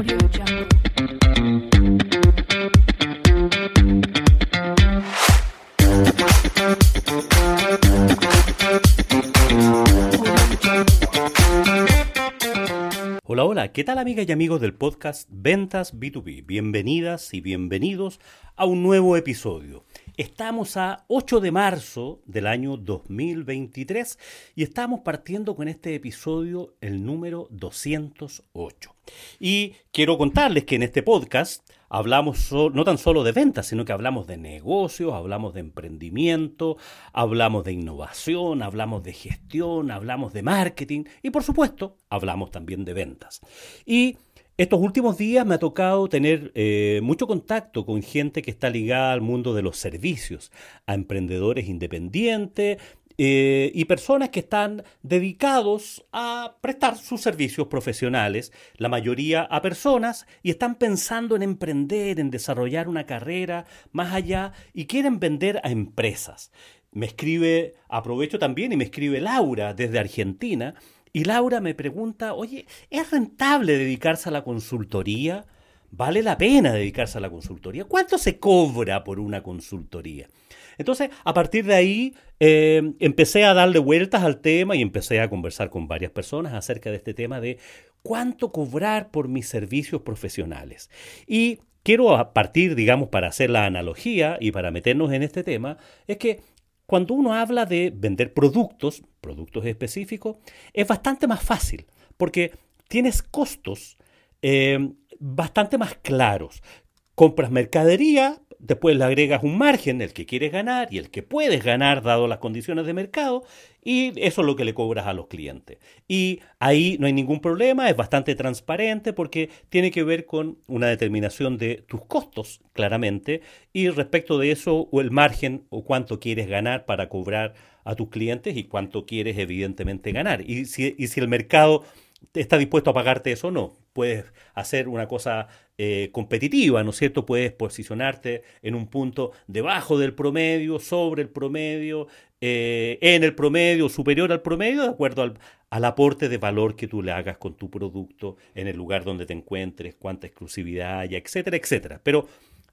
Hola, hola, ¿qué tal amigas y amigos del podcast Ventas B2B? Bienvenidas y bienvenidos a un nuevo episodio. Estamos a 8 de marzo del año 2023 y estamos partiendo con este episodio el número 208. Y quiero contarles que en este podcast hablamos no tan solo de ventas, sino que hablamos de negocios, hablamos de emprendimiento, hablamos de innovación, hablamos de gestión, hablamos de marketing y por supuesto hablamos también de ventas. Y estos últimos días me ha tocado tener eh, mucho contacto con gente que está ligada al mundo de los servicios, a emprendedores independientes, eh, y personas que están dedicados a prestar sus servicios profesionales, la mayoría a personas, y están pensando en emprender, en desarrollar una carrera más allá y quieren vender a empresas. Me escribe, aprovecho también y me escribe Laura desde Argentina, y Laura me pregunta, oye, ¿es rentable dedicarse a la consultoría? ¿Vale la pena dedicarse a la consultoría? ¿Cuánto se cobra por una consultoría? Entonces, a partir de ahí, eh, empecé a darle vueltas al tema y empecé a conversar con varias personas acerca de este tema de cuánto cobrar por mis servicios profesionales. Y quiero partir, digamos, para hacer la analogía y para meternos en este tema, es que cuando uno habla de vender productos, productos específicos, es bastante más fácil, porque tienes costos eh, bastante más claros. Compras mercadería, después le agregas un margen, el que quieres ganar y el que puedes ganar dado las condiciones de mercado, y eso es lo que le cobras a los clientes. Y ahí no hay ningún problema, es bastante transparente porque tiene que ver con una determinación de tus costos, claramente, y respecto de eso, o el margen o cuánto quieres ganar para cobrar a tus clientes y cuánto quieres evidentemente ganar. Y si, y si el mercado está dispuesto a pagarte eso o no. Puedes hacer una cosa eh, competitiva, ¿no es cierto? Puedes posicionarte en un punto debajo del promedio, sobre el promedio, eh, en el promedio, superior al promedio, de acuerdo al, al aporte de valor que tú le hagas con tu producto en el lugar donde te encuentres, cuánta exclusividad hay, etcétera, etcétera. Pero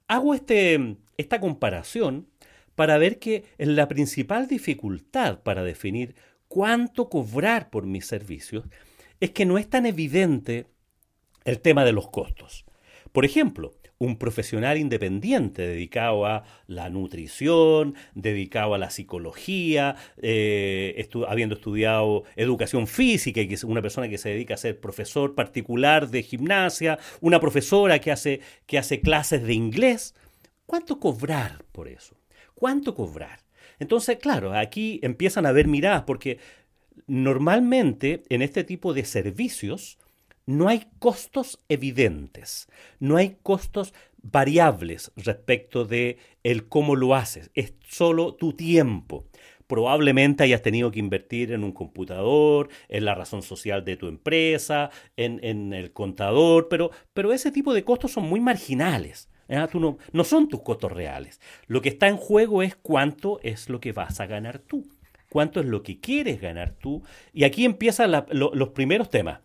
hago este, esta comparación para ver que la principal dificultad para definir cuánto cobrar por mis servicios es que no es tan evidente el tema de los costos. Por ejemplo, un profesional independiente dedicado a la nutrición, dedicado a la psicología, eh, habiendo estudiado educación física y es una persona que se dedica a ser profesor particular de gimnasia, una profesora que hace, que hace clases de inglés. ¿Cuánto cobrar por eso? ¿Cuánto cobrar? Entonces, claro, aquí empiezan a haber miradas porque normalmente en este tipo de servicios no hay costos evidentes, no hay costos variables respecto de el cómo lo haces, es solo tu tiempo. Probablemente hayas tenido que invertir en un computador, en la razón social de tu empresa, en, el contador, pero, pero ese tipo de costos son muy marginales. no son tus costos reales. Lo que está en juego es cuánto es lo que vas a ganar tú cuánto es lo que quieres ganar tú. Y aquí empiezan los primeros temas.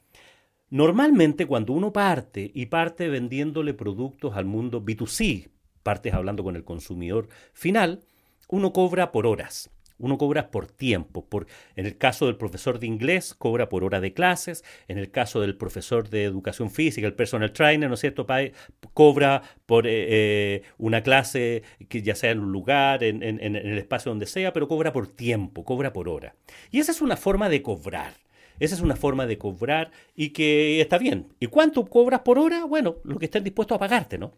Normalmente cuando uno parte y parte vendiéndole productos al mundo B2C, partes hablando con el consumidor final, uno cobra por horas. Uno cobra por tiempo. Por, en el caso del profesor de inglés, cobra por hora de clases. En el caso del profesor de educación física, el personal trainer, ¿no es cierto? Pa cobra por eh, eh, una clase que ya sea en un lugar, en el espacio donde sea, pero cobra por tiempo, cobra por hora. Y esa es una forma de cobrar. Esa es una forma de cobrar y que está bien. ¿Y cuánto cobras por hora? Bueno, lo que estén dispuestos a pagarte, ¿no?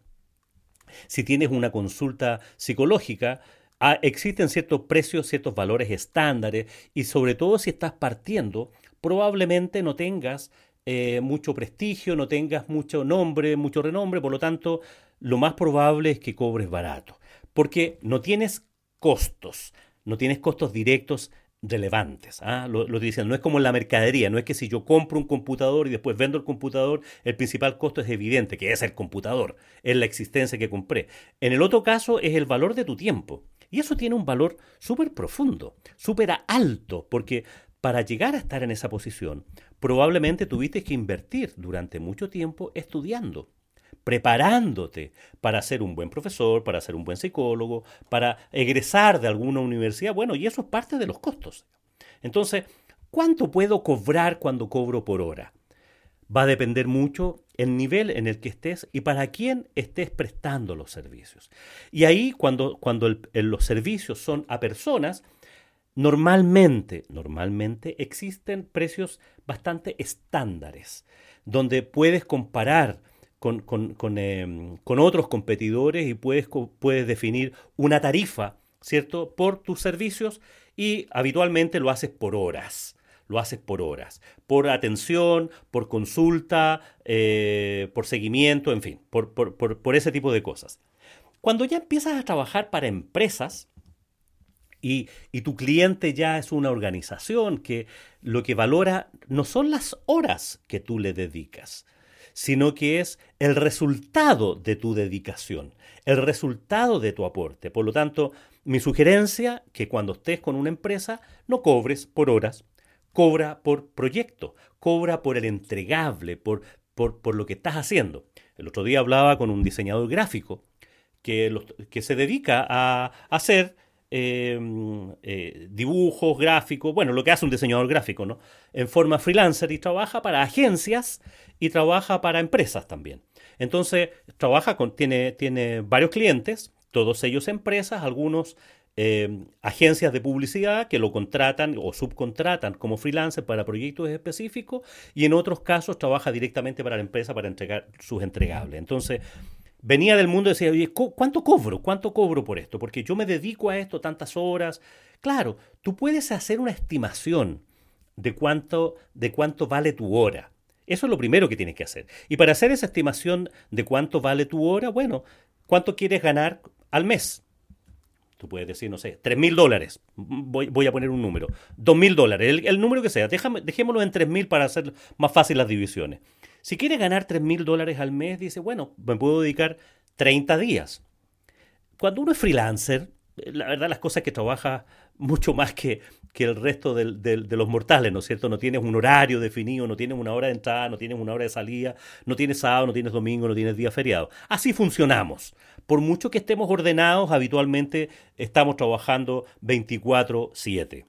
Si tienes una consulta psicológica, Ah, existen ciertos precios, ciertos valores estándares y sobre todo si estás partiendo, probablemente no tengas eh, mucho prestigio, no tengas mucho nombre, mucho renombre, por lo tanto, lo más probable es que cobres barato, porque no tienes costos, no tienes costos directos relevantes. ¿ah? Lo, lo dicen, no es como en la mercadería, no es que si yo compro un computador y después vendo el computador, el principal costo es evidente, que es el computador, es la existencia que compré. En el otro caso es el valor de tu tiempo. Y eso tiene un valor súper profundo, súper alto, porque para llegar a estar en esa posición, probablemente tuviste que invertir durante mucho tiempo estudiando, preparándote para ser un buen profesor, para ser un buen psicólogo, para egresar de alguna universidad. Bueno, y eso es parte de los costos. Entonces, ¿cuánto puedo cobrar cuando cobro por hora? Va a depender mucho el nivel en el que estés y para quién estés prestando los servicios. Y ahí, cuando, cuando los servicios son a personas, Normalmente, normalmente existen precios bastante estándares, donde puedes comparar con, em, otros competidores y puedes, puedes definir una tarifa, ¿cierto?, por tus servicios y habitualmente lo haces por horas. Lo haces por horas, por atención, por consulta, eh, por seguimiento, en fin, por, por ese tipo de cosas. Cuando ya empiezas a trabajar para empresas, y, tu cliente ya es una organización que lo que valora no son las horas que tú le dedicas, sino que es el resultado de tu dedicación, el resultado de tu aporte. Por lo tanto, mi sugerencia que cuando estés con una empresa no cobres por horas, cobra por proyecto, cobra por el entregable, por, por, lo que estás haciendo. El otro día hablaba con un diseñador gráfico que, que se dedica a hacer Em, eh, dibujos, gráficos, bueno, lo que hace un diseñador gráfico, ¿no? En forma freelancer y trabaja para agencias y trabaja para empresas también. Entonces, trabaja con, tiene, tiene varios clientes, todos ellos empresas, algunos em, agencias de publicidad que lo contratan o subcontratan como freelancer para proyectos específicos y en otros casos trabaja directamente para la empresa para entregar sus entregables. Entonces, venía del mundo y decía, oye, ¿cuánto cobro? ¿Cuánto cobro por esto? Porque yo me dedico a esto tantas horas. Claro, tú puedes hacer una estimación de cuánto, de cuánto vale tu hora. Eso es lo primero que tienes que hacer. Y para hacer esa estimación de cuánto vale tu hora, bueno, ¿cuánto quieres ganar al mes? Puedes decir, no sé, tres mil dólares. Voy, voy, a poner un número. Dos mil dólares, el, número que sea. Déjame, dejémoslo en tres mil para hacer más fácil las divisiones. Si quiere ganar 3 mil dólares al mes, dice, bueno, me puedo dedicar 30 días. Cuando uno es freelancer, la verdad las cosas que trabaja mucho más que, que el resto de los mortales, ¿no es cierto? No tienes un horario definido, no tienes una hora de entrada, no tienes una hora de salida, no tienes sábado, no tienes domingo, no tienes día feriado. Así funcionamos. Por mucho que estemos ordenados, habitualmente estamos trabajando 24/7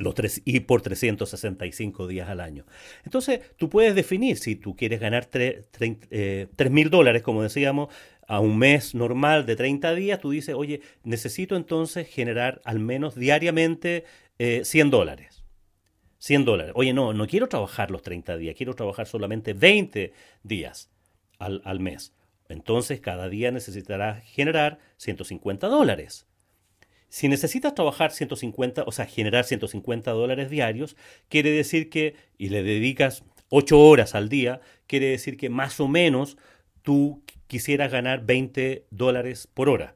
los tres, y por 365 días al año. Entonces, tú puedes definir si tú quieres ganar 3 eh, mil dólares, como decíamos, a un mes normal de 30 días, tú dices, oye, necesito entonces generar al menos diariamente 100 eh, dólares. 100 dólares. Oye, no, no quiero trabajar los 30 días, quiero trabajar solamente 20 días al mes. Entonces, cada día necesitarás generar 150 dólares. Si necesitas trabajar 150, o sea, generar 150 dólares diarios, quiere decir que, y le dedicas 8 horas al día, quiere decir que más o menos tú quisieras ganar 20 dólares por hora.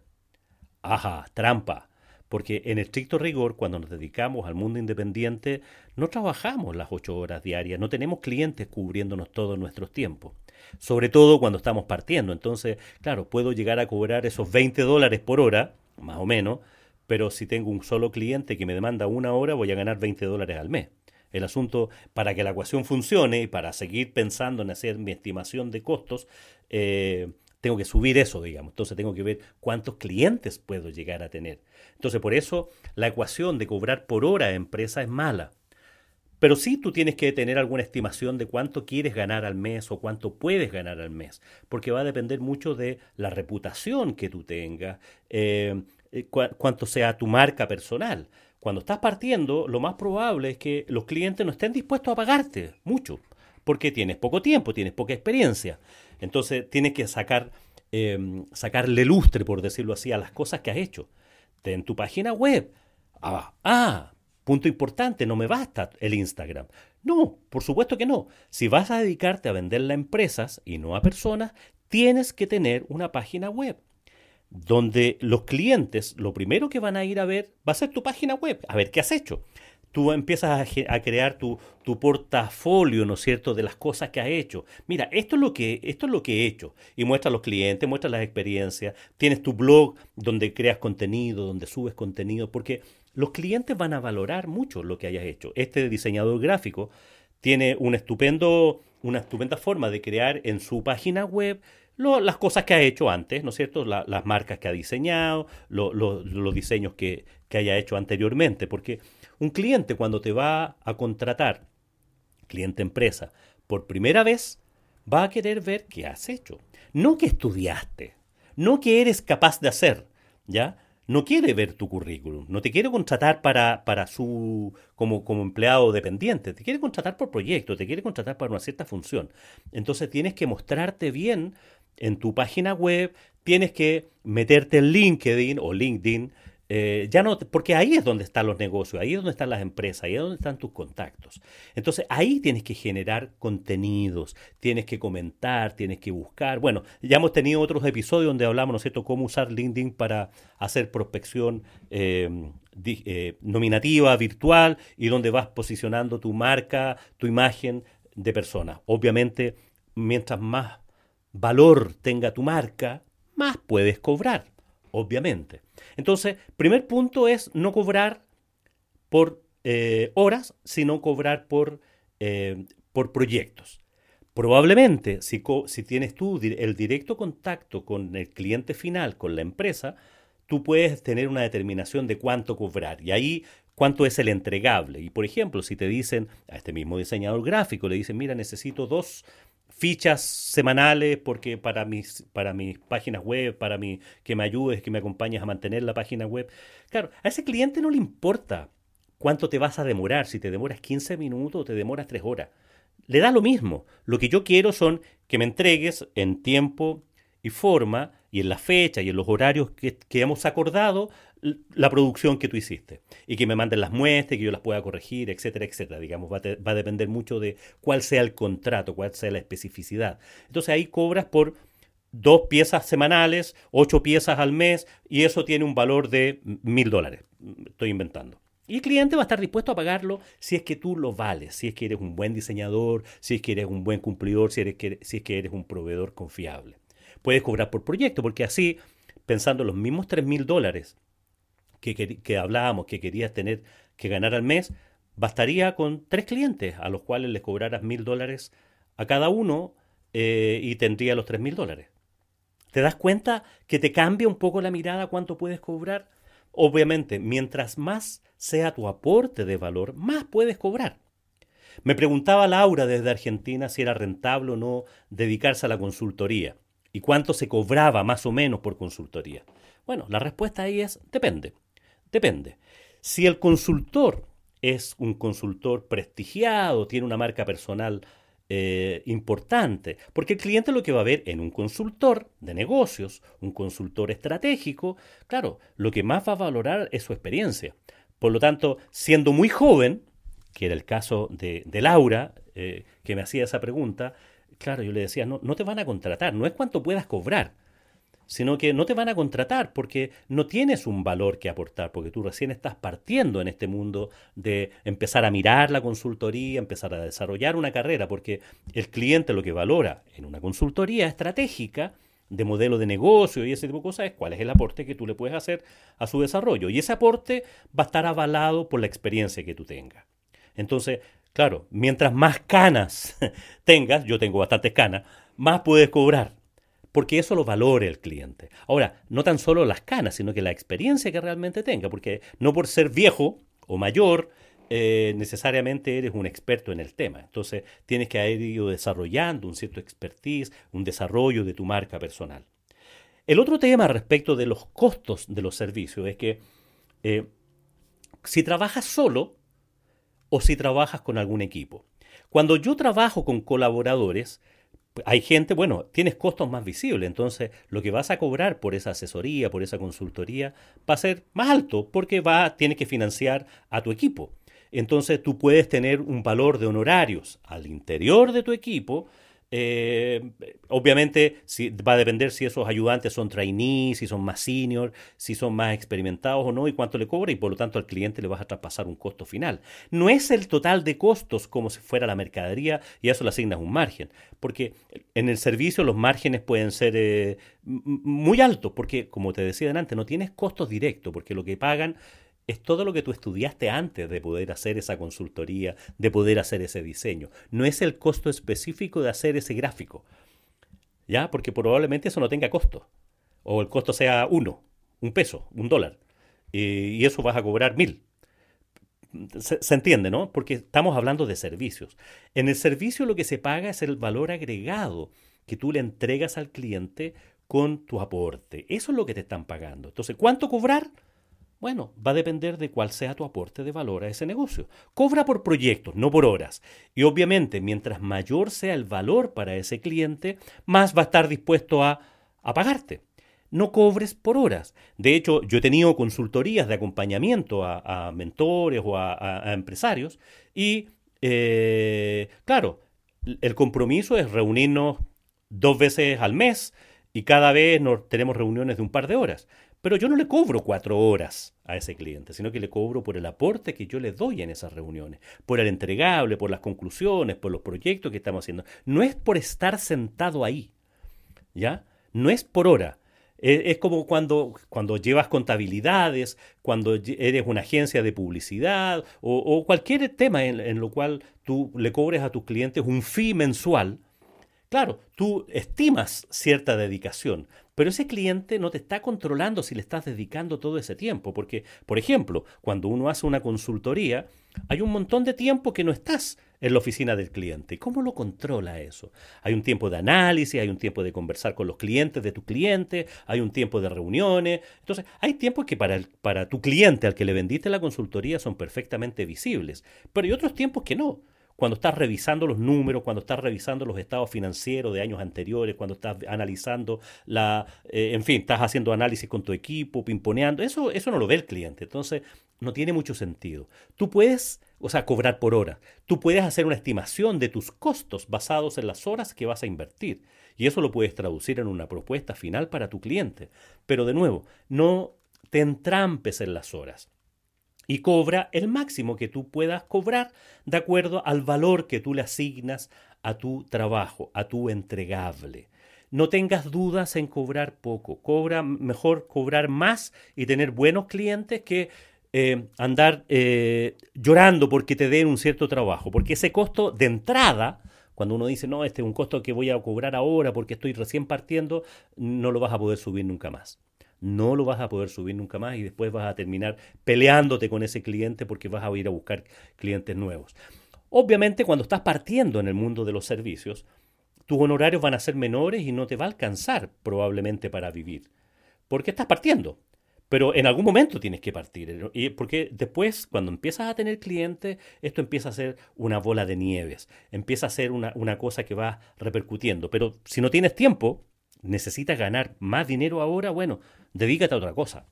Ajá, trampa. Porque en estricto rigor, cuando nos dedicamos al mundo independiente, no trabajamos las 8 horas diarias, no tenemos clientes cubriéndonos todos nuestros tiempos. Sobre todo cuando estamos partiendo. Entonces, claro, puedo llegar a cobrar esos 20 dólares por hora, más o menos, pero si tengo un solo cliente que me demanda una hora, voy a ganar 20 dólares al mes. El asunto, para que la ecuación funcione y para seguir pensando en hacer mi estimación de costos, eh, tengo que subir eso, digamos. Entonces tengo que ver cuántos clientes puedo llegar a tener. Entonces por eso la ecuación de cobrar por hora a empresa es mala. Pero sí tú tienes que tener alguna estimación de cuánto quieres ganar al mes o cuánto puedes ganar al mes, porque va a depender mucho de la reputación que tú tengas, eh, eh, cuánto sea tu marca personal. Cuando estás partiendo, lo más probable es que los clientes no estén dispuestos a pagarte mucho, porque tienes poco tiempo, tienes poca experiencia. Entonces tienes que sacar, em, sacarle lustre, por decirlo así, a las cosas que has hecho. En tu página web. Ah, ah, punto importante, no me basta el Instagram. No, por supuesto que no. Si vas a dedicarte a venderle a empresas y no a personas, tienes que tener una página web donde los clientes lo primero que van a ir a ver va a ser tu página web, a ver qué has hecho. Tú empiezas a, crear tu, tu, portafolio, ¿no es cierto?, de las cosas que has hecho. Mira, esto es lo que, esto es lo que he hecho. Y muestra a los clientes, muestra las experiencias. Tienes tu blog donde creas contenido, donde subes contenido, porque los clientes van a valorar mucho lo que hayas hecho. Este diseñador gráfico tiene estupendo, una estupenda forma de crear en su página web las cosas que ha hecho antes, ¿no es cierto? las marcas que ha diseñado, los diseños que, que haya hecho anteriormente. Porque un cliente cuando te va a contratar, cliente empresa, por primera vez, va a querer ver qué has hecho. No que estudiaste, no que eres capaz de hacer, ¿ya? No quiere ver tu currículum, no te quiere contratar para, para su como, como empleado dependiente, te quiere contratar por proyecto, te quiere contratar para una cierta función. Entonces tienes que mostrarte bien en tu página web, tienes que meterte en LinkedIn o LinkedIn, eh, ya no, porque ahí es donde están los negocios, ahí es donde están las empresas, ahí es donde están tus contactos. Entonces ahí tienes que generar contenidos, tienes que comentar, tienes que buscar. Bueno, ya hemos tenido otros episodios donde hablamos, ¿no es cierto?, cómo usar LinkedIn para hacer prospección eh, eh, nominativa, virtual, y donde vas posicionando tu marca, tu imagen de persona. Obviamente, mientras más valor tenga tu marca, más puedes cobrar, obviamente. Entonces, primer punto es no cobrar por eh, horas, sino cobrar por, eh, por proyectos. Probablemente, si, si tienes tú el directo contacto con el cliente final, con la empresa, tú puedes tener una determinación de cuánto cobrar. Y ahí cuánto es el entregable. Y por ejemplo, si te dicen a este mismo diseñador gráfico, le dicen, mira, necesito dos fichas semanales porque para mis, para mis páginas web, para mi, que me ayudes, que me acompañes a mantener la página web. Claro, a ese cliente no le importa cuánto te vas a demorar, si te demoras 15 minutos o te demoras 3 horas. Le da lo mismo. Lo que yo quiero son que me entregues en tiempo y forma y en la fecha y en los horarios que, hemos acordado la producción que tú hiciste y que me manden las muestras, que yo las pueda corregir, etcétera, etcétera. Digamos, va a, va a depender mucho de cuál sea el contrato, cuál sea la especificidad. Entonces ahí cobras por dos piezas semanales, ocho piezas al mes y eso tiene un valor de mil dólares. Estoy inventando. Y el cliente va a estar dispuesto a pagarlo si es que tú lo vales, si es que eres un buen diseñador, si es que eres un buen cumplidor, si, eres si es que eres un proveedor confiable. Puedes cobrar por proyecto, porque así, pensando los mismos tres mil dólares que, hablábamos que querías tener que ganar al mes, bastaría con tres clientes a los cuales les cobraras mil dólares a cada uno eh, y tendría los tres mil dólares. ¿Te das cuenta que te cambia un poco la mirada cuánto puedes cobrar? Obviamente, mientras más sea tu aporte de valor, más puedes cobrar. Me preguntaba Laura desde Argentina si era rentable o no dedicarse a la consultoría y cuánto se cobraba más o menos por consultoría. Bueno, la respuesta ahí es depende. Depende. Si el consultor es un consultor prestigiado, tiene una marca personal eh, importante, porque el cliente lo que va a ver en un consultor de negocios, un consultor estratégico, claro, lo que más va a valorar es su experiencia. Por lo tanto, siendo muy joven, que era el caso de, Laura, eh, que me hacía esa pregunta, claro, yo le decía, no, no te van a contratar, no es cuánto puedas cobrar, sino que no te van a contratar porque no tienes un valor que aportar, porque tú recién estás partiendo en este mundo de empezar a mirar la consultoría, empezar a desarrollar una carrera, porque el cliente lo que valora en una consultoría estratégica de modelo de negocio y ese tipo de cosas es cuál es el aporte que tú le puedes hacer a su desarrollo. Y ese aporte va a estar avalado por la experiencia que tú tengas. Entonces, claro, mientras más canas tengas, yo tengo bastantes canas, más puedes cobrar porque eso lo valore el cliente. Ahora, no tan solo las canas, sino que la experiencia que realmente tenga, porque no por ser viejo o mayor, eh, necesariamente eres un experto en el tema. Entonces, tienes que haber ido desarrollando un cierto expertise, un desarrollo de tu marca personal. El otro tema respecto de los costos de los servicios es que eh, si trabajas solo o si trabajas con algún equipo. Cuando yo trabajo con colaboradores, hay gente, bueno, tienes costos más visibles, entonces lo que vas a cobrar por esa asesoría, por esa consultoría, va a ser más alto porque va, tienes que financiar a tu equipo. Entonces tú puedes tener un valor de honorarios al interior de tu equipo eh, obviamente va a depender si esos ayudantes son trainees, si son más senior, si son más experimentados o no y cuánto le cobra y por lo tanto al cliente le vas a traspasar un costo final. No es el total de costos como si fuera la mercadería y a eso le asignas un margen, porque en el servicio los márgenes pueden ser eh, muy altos porque como te decía antes no tienes costos directos porque lo que pagan es todo lo que tú estudiaste antes de poder hacer esa consultoría, de poder hacer ese diseño. No es el costo específico de hacer ese gráfico. ¿Ya? Porque probablemente eso no tenga costo. O el costo sea uno, un peso, un dólar. y eso vas a cobrar mil. Se, se, entiende, ¿no? Porque estamos hablando de servicios. En el servicio lo que se paga es el valor agregado que tú le entregas al cliente con tu aporte. Eso es lo que te están pagando. Entonces, ¿cuánto cobrar? Bueno, va a depender de cuál sea tu aporte de valor a ese negocio. Cobra por proyectos, no por horas. Y obviamente, mientras mayor sea el valor para ese cliente, más va a estar dispuesto a, a pagarte. No cobres por horas. De hecho, yo he tenido consultorías de acompañamiento a, mentores o a, a empresarios y, eh, claro, el compromiso es reunirnos dos veces al mes y cada vez nos, tenemos reuniones de un par de horas. Pero yo no le cobro cuatro horas a ese cliente, sino que le cobro por el aporte que yo le doy en esas reuniones, por el entregable, por las conclusiones, por los proyectos que estamos haciendo. No es por estar sentado ahí, ¿ya? No es por hora. Es, como cuando, cuando llevas contabilidades, cuando eres una agencia de publicidad o, o cualquier tema en, en, lo cual tú le cobres a tus clientes un fee mensual. Claro, tú estimas cierta dedicación, pero ese cliente no te está controlando si le estás dedicando todo ese tiempo, porque, por ejemplo, cuando uno hace una consultoría, hay un montón de tiempo que no estás en la oficina del cliente. ¿Cómo lo controla eso? Hay un tiempo de análisis, hay un tiempo de conversar con los clientes de tu cliente, hay un tiempo de reuniones. Entonces, hay tiempos que para, el, para tu cliente al que le vendiste la consultoría son perfectamente visibles, pero hay otros tiempos que no cuando estás revisando los números, cuando estás revisando los estados financieros de años anteriores, cuando estás analizando la, eh, en fin, estás haciendo análisis con tu equipo, pimponeando, eso, eso no lo ve el cliente. Entonces, no tiene mucho sentido. Tú puedes, o sea, cobrar por hora. Tú puedes hacer una estimación de tus costos basados en las horas que vas a invertir. Y eso lo puedes traducir en una propuesta final para tu cliente. Pero de nuevo, no te entrampes en las horas y cobra el máximo que tú puedas cobrar de acuerdo al valor que tú le asignas a tu trabajo, a tu entregable. No tengas dudas en cobrar poco. Cobra mejor cobrar más y tener buenos clientes que eh, andar eh, llorando porque te den un cierto trabajo. Porque ese costo de entrada, cuando uno dice, no, este es un costo que voy a cobrar ahora porque estoy recién partiendo, no lo vas a poder subir nunca más no lo vas a poder subir nunca más y después vas a terminar peleándote con ese cliente porque vas a ir a buscar clientes nuevos. Obviamente cuando estás partiendo en el mundo de los servicios, tus honorarios van a ser menores y no te va a alcanzar probablemente para vivir, porque estás partiendo. Pero en algún momento tienes que partir, porque después, cuando empiezas a tener clientes, esto empieza a ser una bola de nieves, empieza a ser una, una cosa que va repercutiendo. Pero si no tienes tiempo, necesitas ganar más dinero ahora, bueno, dedícate a otra cosa.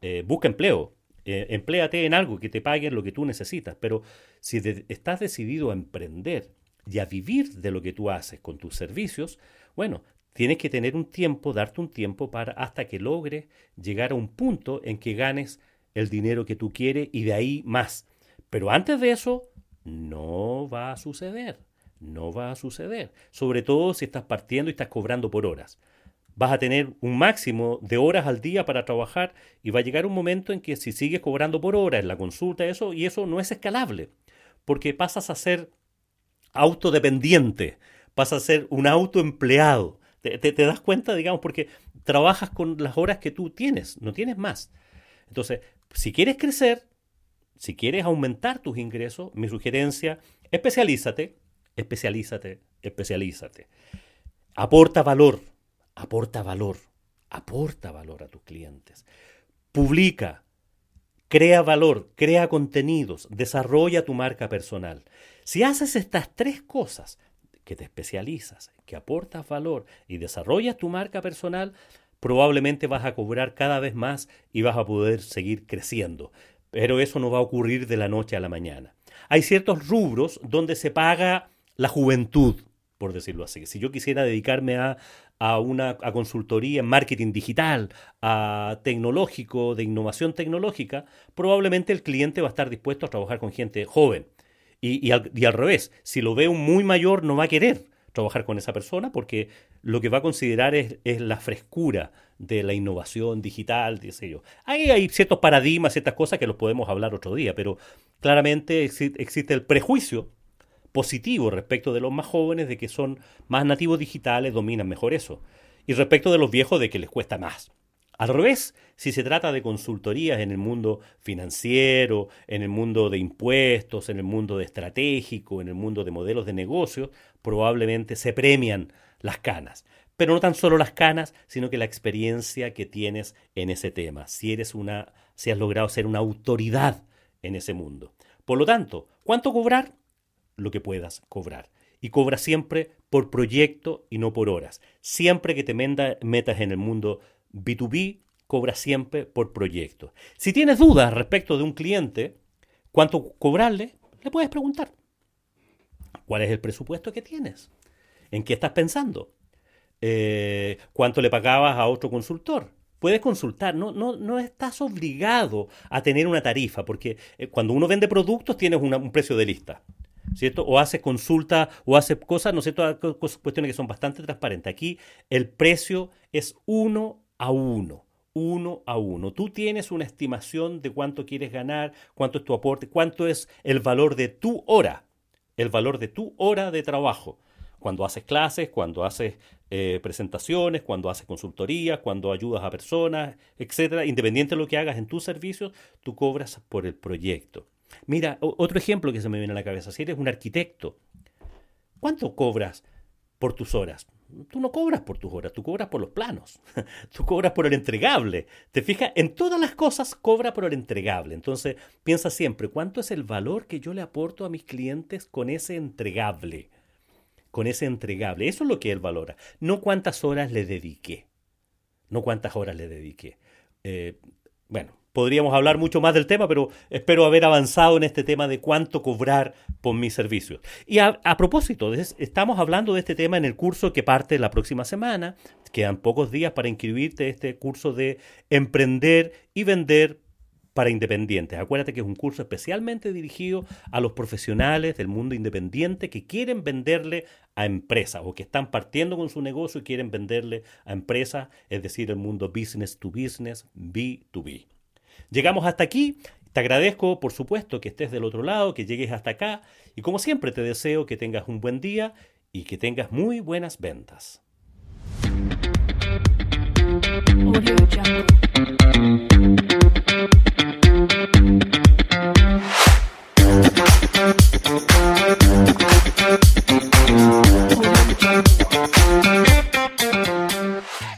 Eh, busca empleo, eh, empléate en algo que te paguen lo que tú necesitas. Pero si estás decidido a emprender y a vivir de lo que tú haces con tus servicios, bueno, tienes que tener un tiempo, darte un tiempo para hasta que logres llegar a un punto en que ganes el dinero que tú quieres y de ahí más. Pero antes de eso, no va a suceder. No va a suceder. Sobre todo si estás partiendo y estás cobrando por horas vas a tener un máximo de horas al día para trabajar y va a llegar un momento en que si sigues cobrando por hora en la consulta, eso, y eso no es escalable, porque pasas a ser autodependiente, pasas a ser un autoempleado. Te, te, te das cuenta, digamos, porque trabajas con las horas que tú tienes, no tienes más. Entonces, si quieres crecer, si quieres aumentar tus ingresos, mi sugerencia, especialízate, especialízate, especialízate. Aporta valor, aporta valor, aporta valor a tus clientes. Publica, crea valor, crea contenidos, desarrolla tu marca personal. Si haces estas tres cosas, que te especializas, que aportas valor y desarrollas tu marca personal, probablemente vas a cobrar cada vez más y vas a poder seguir creciendo. Pero eso no va a ocurrir de la noche a la mañana. Hay ciertos rubros donde se paga la juventud, por decirlo así. Si yo quisiera dedicarme a, a una a consultoría en marketing digital, a tecnológico, de innovación tecnológica, probablemente el cliente va a estar dispuesto a trabajar con gente joven. Y, y, al, y al, revés, si lo ve un muy mayor, no va a querer, trabajar con esa persona porque lo que va a considerar es, la frescura de la innovación digital, dice yo. Ahí hay ciertos paradigmas, ciertas cosas que los podemos hablar otro día, pero claramente existe el prejuicio positivo respecto de los más jóvenes de que son más nativos digitales, dominan mejor eso. Y respecto de los viejos de que les cuesta más. Al revés, si se trata de consultorías en el mundo financiero, en el mundo de impuestos, en el mundo de estratégico, en el mundo de modelos de negocio, probablemente se premian las canas. Pero no tan solo las canas, sino que la experiencia que tienes en ese tema, si eres una si has logrado ser una autoridad en ese mundo. Por lo tanto, ¿cuánto cobrar? Lo que puedas cobrar. Y cobra siempre por proyecto y no por horas. Siempre que te metas en el mundo B2B cobra siempre por proyecto. Si tienes dudas respecto de un cliente, cuánto cobrarle, le puedes preguntar. ¿Cuál es el presupuesto que tienes? ¿En qué estás pensando? Eh, ¿Cuánto le pagabas a otro consultor? Puedes consultar, no, no, no estás obligado a tener una tarifa, porque eh, cuando uno vende productos tienes un precio de lista. ¿Cierto? O haces consulta o haces cosas, ¿no sé, todas cuestiones que son bastante transparentes. Aquí el precio es uno a uno, uno a uno. Tú tienes una estimación de cuánto quieres ganar, cuánto es tu aporte, cuánto es el valor de tu hora, el valor de tu hora de trabajo. Cuando haces clases, cuando haces eh, presentaciones, cuando haces consultorías, cuando ayudas a personas, etcétera, independiente de lo que hagas en tus servicios, tú cobras por el proyecto. Mira, otro ejemplo que se me viene a la cabeza, si eres un arquitecto, ¿cuánto cobras por tus horas? Tú no cobras por tus horas, tú cobras por los planos, tú cobras por el entregable. Te fijas, en todas las cosas cobra por el entregable. Entonces, piensa siempre, ¿cuánto es el valor que yo le aporto a mis clientes con ese entregable? Con ese entregable. Eso es lo que él valora. No cuántas horas le dediqué. No cuántas horas le dediqué. Eh, bueno, podríamos hablar mucho más del tema, pero espero haber avanzado en este tema de cuánto cobrar por mis servicios. Y a, propósito, estamos hablando de este tema en el curso que parte la próxima semana. Quedan pocos días para inscribirte en este curso de emprender y vender para independientes. Acuérdate que es un curso especialmente dirigido a los profesionales del mundo independiente que quieren venderle a empresas o que están partiendo con su negocio y quieren venderle a empresas, es decir, el mundo business to business, B2B. Llegamos hasta aquí. Te agradezco, por supuesto, que estés del otro lado, que llegues hasta acá. Y como siempre, te deseo que tengas un buen día y que tengas muy buenas ventas.